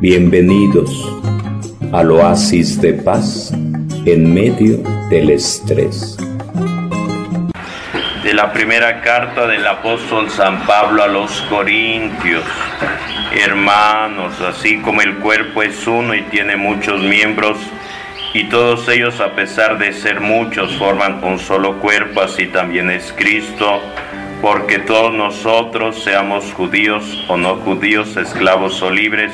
Bienvenidos al oasis de paz en medio del estrés. De la primera carta del apóstol San Pablo a los Corintios. Hermanos, así como el cuerpo es uno y tiene muchos miembros, y todos ellos a pesar de ser muchos forman un solo cuerpo, así también es Cristo porque todos nosotros, seamos judíos o no judíos, esclavos o libres,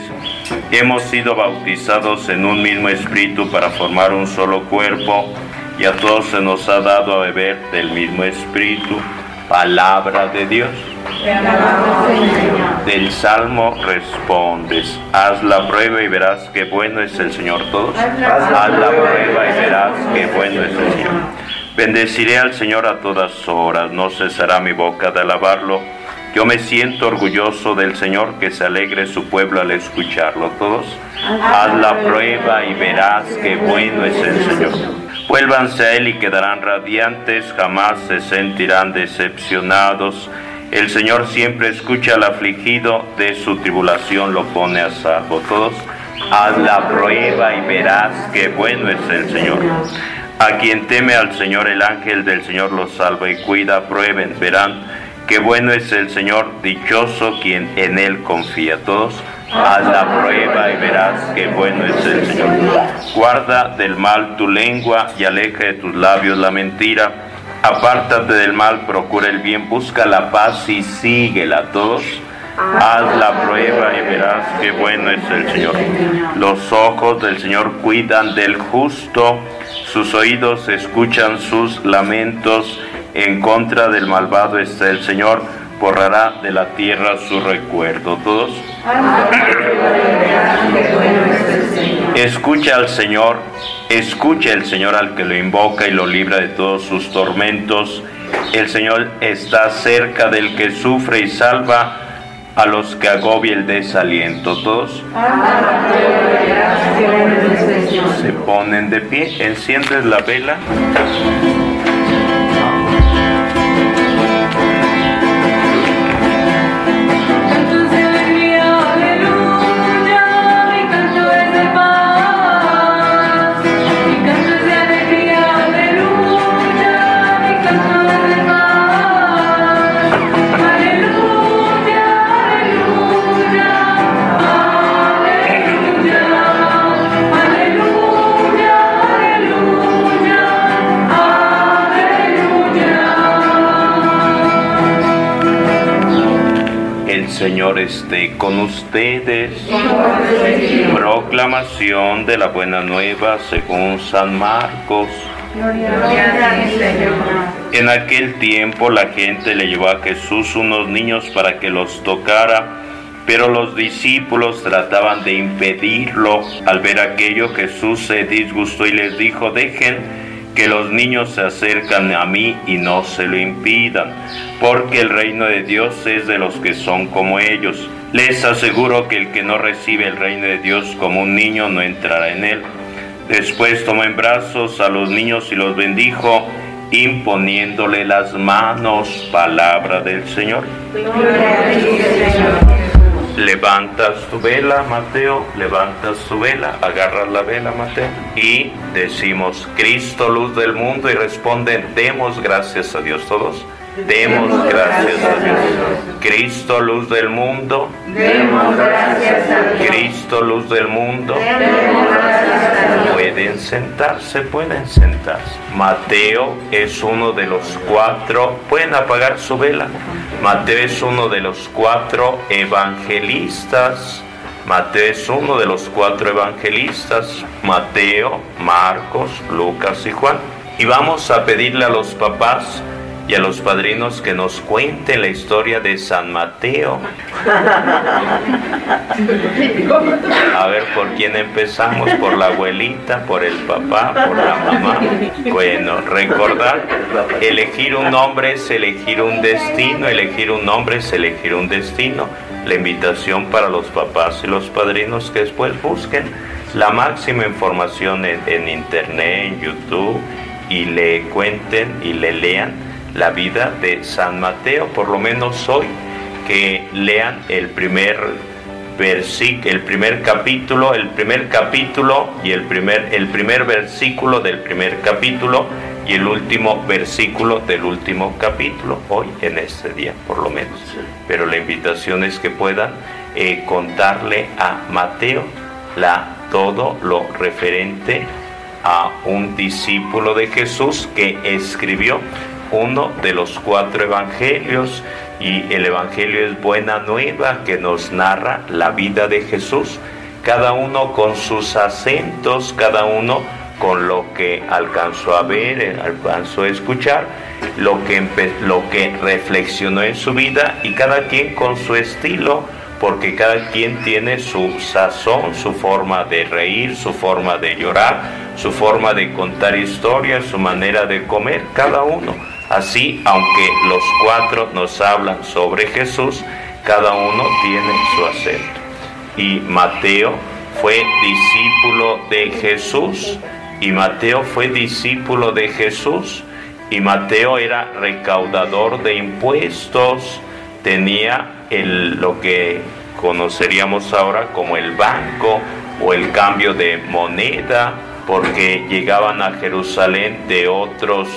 hemos sido bautizados en un mismo espíritu para formar un solo cuerpo y a todos se nos ha dado a beber del mismo espíritu, palabra de Dios. Del Salmo respondes, haz la prueba y verás que bueno es el Señor todos. Haz la prueba y verás que bueno es el Señor. Bendeciré al Señor a todas horas, no cesará mi boca de alabarlo. Yo me siento orgulloso del Señor, que se alegre su pueblo al escucharlo. Todos, haz la prueba y verás que bueno es el Señor. Vuélvanse a Él y quedarán radiantes, jamás se sentirán decepcionados. El Señor siempre escucha al afligido, de su tribulación lo pone a salvo. Todos, haz la prueba y verás que bueno es el Señor. A quien teme al Señor, el ángel del Señor los salva y cuida, prueben, verán qué bueno es el Señor, dichoso quien en Él confía. Todos, haz la prueba y verás qué bueno es el Señor. Guarda del mal tu lengua y aleja de tus labios la mentira. Apártate del mal, procura el bien, busca la paz y síguela. Todos, Haz la prueba y verás qué bueno es el Señor. Los ojos del Señor cuidan del justo, sus oídos escuchan sus lamentos. En contra del malvado está el Señor, borrará de la tierra su recuerdo. Todos. Escucha al Señor, escucha el Señor al que lo invoca y lo libra de todos sus tormentos. El Señor está cerca del que sufre y salva a los que agobia el desaliento. Todos se ponen de pie, enciendes la vela. Señor esté con ustedes. Proclamación de la buena nueva según San Marcos. En aquel tiempo la gente le llevó a Jesús unos niños para que los tocara, pero los discípulos trataban de impedirlo. Al ver aquello Jesús se disgustó y les dijo, dejen que los niños se acercan a mí y no se lo impidan, porque el reino de Dios es de los que son como ellos. Les aseguro que el que no recibe el reino de Dios como un niño no entrará en él. Después tomó en brazos a los niños y los bendijo, imponiéndole las manos, palabra del Señor. Levantas tu vela, Mateo, levantas tu vela, agarras la vela, Mateo, y decimos, Cristo, luz del mundo, y responden, demos gracias a Dios todos. Demos gracias a Dios. Cristo, luz del mundo. Demos gracias a Dios. Cristo, luz del mundo. Demos gracias a Dios. Pueden sentarse, pueden sentarse. Mateo es uno de los cuatro. Pueden apagar su vela. Mateo es uno de los cuatro evangelistas. Mateo es uno de los cuatro evangelistas. Mateo, Marcos, Lucas y Juan. Y vamos a pedirle a los papás y a los padrinos que nos cuenten la historia de San Mateo. A ver, ¿por quién empezamos? ¿Por la abuelita? ¿Por el papá? ¿Por la mamá? Bueno, recordar, elegir un nombre es elegir un destino, elegir un nombre es elegir un destino. La invitación para los papás y los padrinos que después busquen la máxima información en, internet, en YouTube, y le cuenten y le lean la vida de San Mateo, por lo menos hoy, que lean el primer el primer capítulo, el primer capítulo y el primer, el primer versículo del primer capítulo y el último versículo del último capítulo, hoy en este día por lo menos. Pero la invitación es que puedan eh, contarle a Mateo la, todo lo referente a un discípulo de Jesús que escribió uno de los cuatro evangelios y el evangelio es buena nueva que nos narra la vida de Jesús, cada uno con sus acentos, cada uno con lo que alcanzó a ver, alcanzó a escuchar, lo que, lo que reflexionó en su vida y cada quien con su estilo, porque cada quien tiene su sazón, su forma de reír, su forma de llorar, su forma de contar historias, su manera de comer, cada uno. Así, aunque los cuatro nos hablan sobre Jesús, cada uno tiene su acento. Y Mateo fue discípulo de Jesús, y Mateo fue discípulo de Jesús, y Mateo era recaudador de impuestos, tenía lo que conoceríamos ahora como el banco o el cambio de moneda, porque llegaban a Jerusalén de otros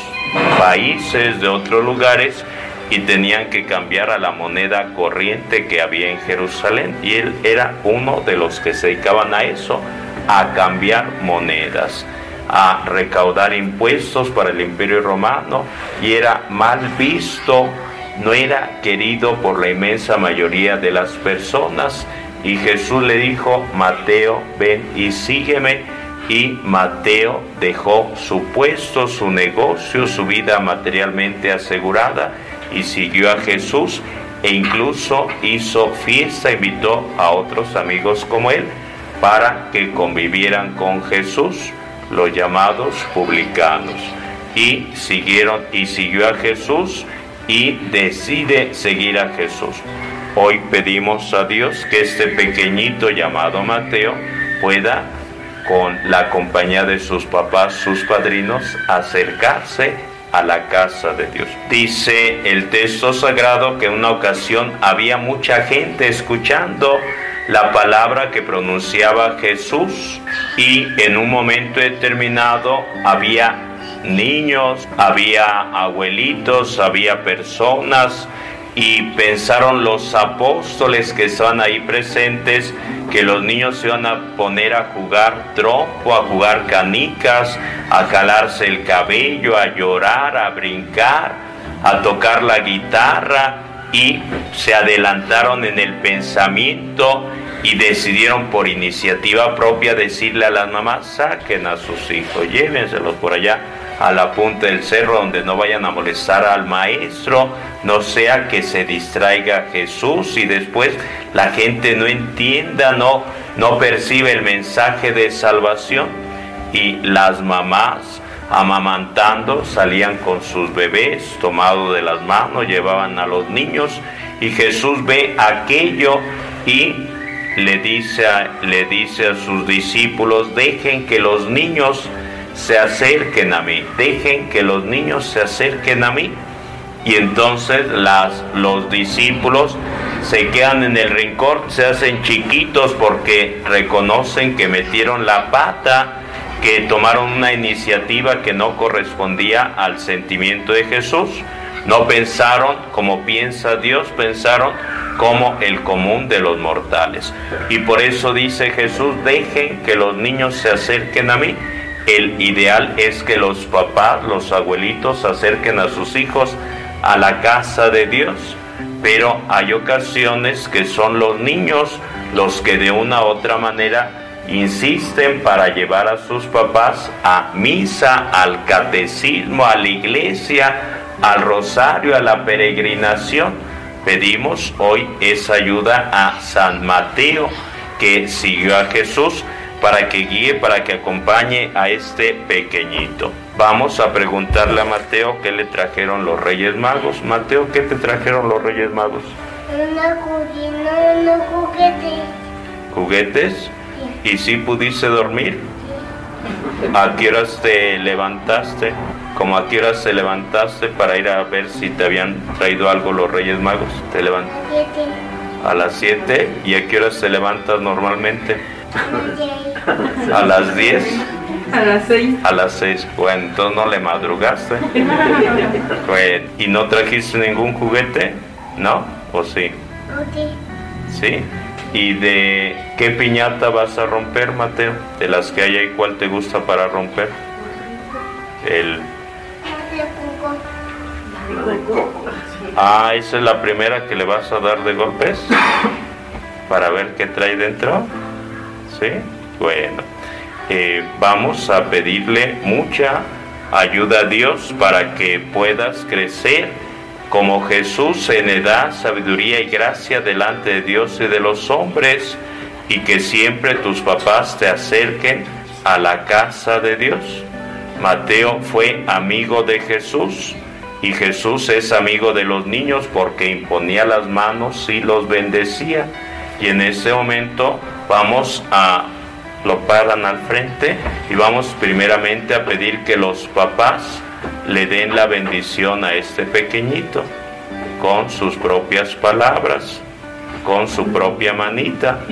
países, de otros lugares, y tenían que cambiar a la moneda corriente que había en Jerusalén. Y él era uno de los que se dedicaban a eso, a cambiar monedas, a recaudar impuestos para el imperio romano, y era mal visto, no era querido por la inmensa mayoría de las personas. Y Jesús le dijo, Mateo, ven y sígueme y Mateo dejó su puesto, su negocio, su vida materialmente asegurada y siguió a Jesús e incluso hizo fiesta, invitó a otros amigos como él para que convivieran con Jesús, los llamados publicanos. Y siguieron y siguió a Jesús y decide seguir a Jesús. Hoy pedimos a Dios que este pequeñito llamado Mateo pueda con la compañía de sus papás, sus padrinos, acercarse a la casa de Dios. Dice el texto sagrado que en una ocasión había mucha gente escuchando la palabra que pronunciaba Jesús y en un momento determinado había niños, había abuelitos, había personas y pensaron los apóstoles que estaban ahí presentes que los niños se iban a poner a jugar trompo, a jugar canicas, a jalarse el cabello, a llorar, a brincar, a tocar la guitarra y se adelantaron en el pensamiento y decidieron por iniciativa propia decirle a las mamás, saquen a sus hijos, llévenselos por allá a la punta del cerro donde no vayan a molestar al maestro, no sea que se distraiga Jesús y después la gente no entienda, no, no percibe el mensaje de salvación. Y las mamás amamantando salían con sus bebés tomados de las manos, llevaban a los niños y Jesús ve aquello y le dice, le dice a sus discípulos, dejen que los niños se acerquen a mí, dejen que los niños se acerquen a mí. Y entonces las, los discípulos se quedan en el rincón, se hacen chiquitos porque reconocen que metieron la pata, que tomaron una iniciativa que no correspondía al sentimiento de Jesús. No pensaron como piensa Dios, pensaron como el común de los mortales. Y por eso dice Jesús, dejen que los niños se acerquen a mí el ideal es que los papás, los abuelitos acerquen a sus hijos a la casa de Dios, pero hay ocasiones que son los niños los que de una u otra manera insisten para llevar a sus papás a misa, al catecismo, a la iglesia, al rosario, a la peregrinación. Pedimos hoy esa ayuda a San Mateo que siguió a Jesús para que guíe, para que acompañe a este pequeñito. Vamos a preguntarle a Mateo qué le trajeron los Reyes Magos. Mateo, ¿qué te trajeron los Reyes Magos? Una cocina, unos juguetes. ¿Juguetes? ¿Y si pudiste dormir? ¿A qué horas te levantaste? ¿Cómo a qué horas te levantaste para ir a ver si te habían traído algo los Reyes Magos? ¿Te levantaste? A las 7. ¿Y a qué hora se levantas normalmente? A las 10. A las seis. A las 6. Bueno, entonces no le madrugaste. Bueno, ¿y no trajiste ningún juguete? ¿No? ¿O sí? ¿Sí? ¿Y de qué piñata vas a romper, Mateo? De las que hay ahí, ¿cuál te gusta para romper? El... Ah, esa es la primera que le vas a dar de golpes. Para ver qué trae dentro. ¿Sí? Bueno. eh, vamos a pedirle mucha ayuda a Dios para que puedas crecer como Jesús en edad, sabiduría y gracia delante de Dios y de los hombres y que siempre tus papás te acerquen a la casa de Dios. Mateo fue amigo de Jesús y Jesús es amigo de los niños porque imponía las manos y los bendecía. Y en ese momento vamos a lo paran al frente y vamos primeramente a pedir que los papás le den la bendición a este pequeñito con sus propias palabras, con su propia manita.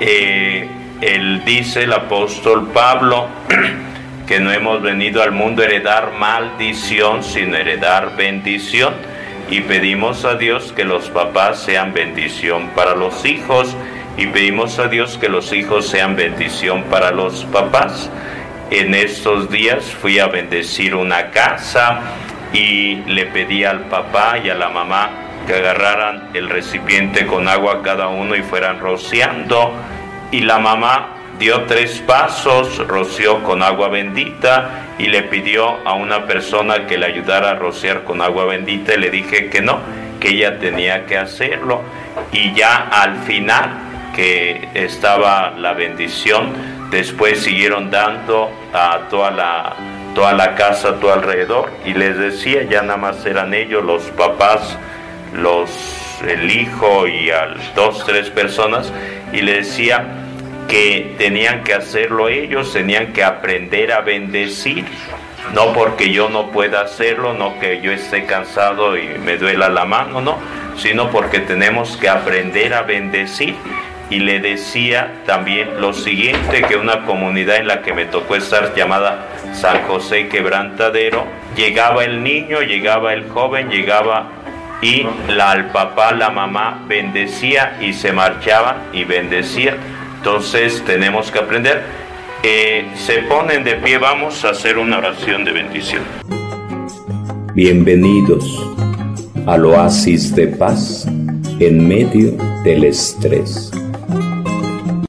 Eh, él dice el apóstol Pablo que no hemos venido al mundo a heredar maldición, sino heredar bendición. Y pedimos a Dios que los papás sean bendición para los hijos y pedimos a Dios que los hijos sean bendición para los papás. En estos días fui a bendecir una casa y le pedí al papá y a la mamá que agarraran el recipiente con agua cada uno y fueran rociando. Y la mamá dio tres pasos, roció con agua bendita y le pidió a una persona que le ayudara a rociar con agua bendita y le dije que no, que ella tenía que hacerlo. Y ya al final que estaba la bendición, después siguieron dando a toda la, toda la casa a tu alrededor y les decía, ya nada más eran ellos, los papás, los, el hijo y a dos, tres personas, y le decía que tenían que hacerlo ellos, tenían que aprender a bendecir, no porque yo no pueda hacerlo, no que yo esté cansado y me duela la mano, no, sino porque tenemos que aprender a bendecir. Y le decía también lo siguiente, que una comunidad en la que me tocó estar llamada San José Quebrantadero, llegaba el niño, llegaba el joven, llegaba y la, al papá, la mamá bendecía y se marchaban y bendecían. Entonces tenemos que aprender. Eh, se ponen de pie, vamos a hacer una oración de bendición. Bienvenidos al oasis de paz en medio del estrés.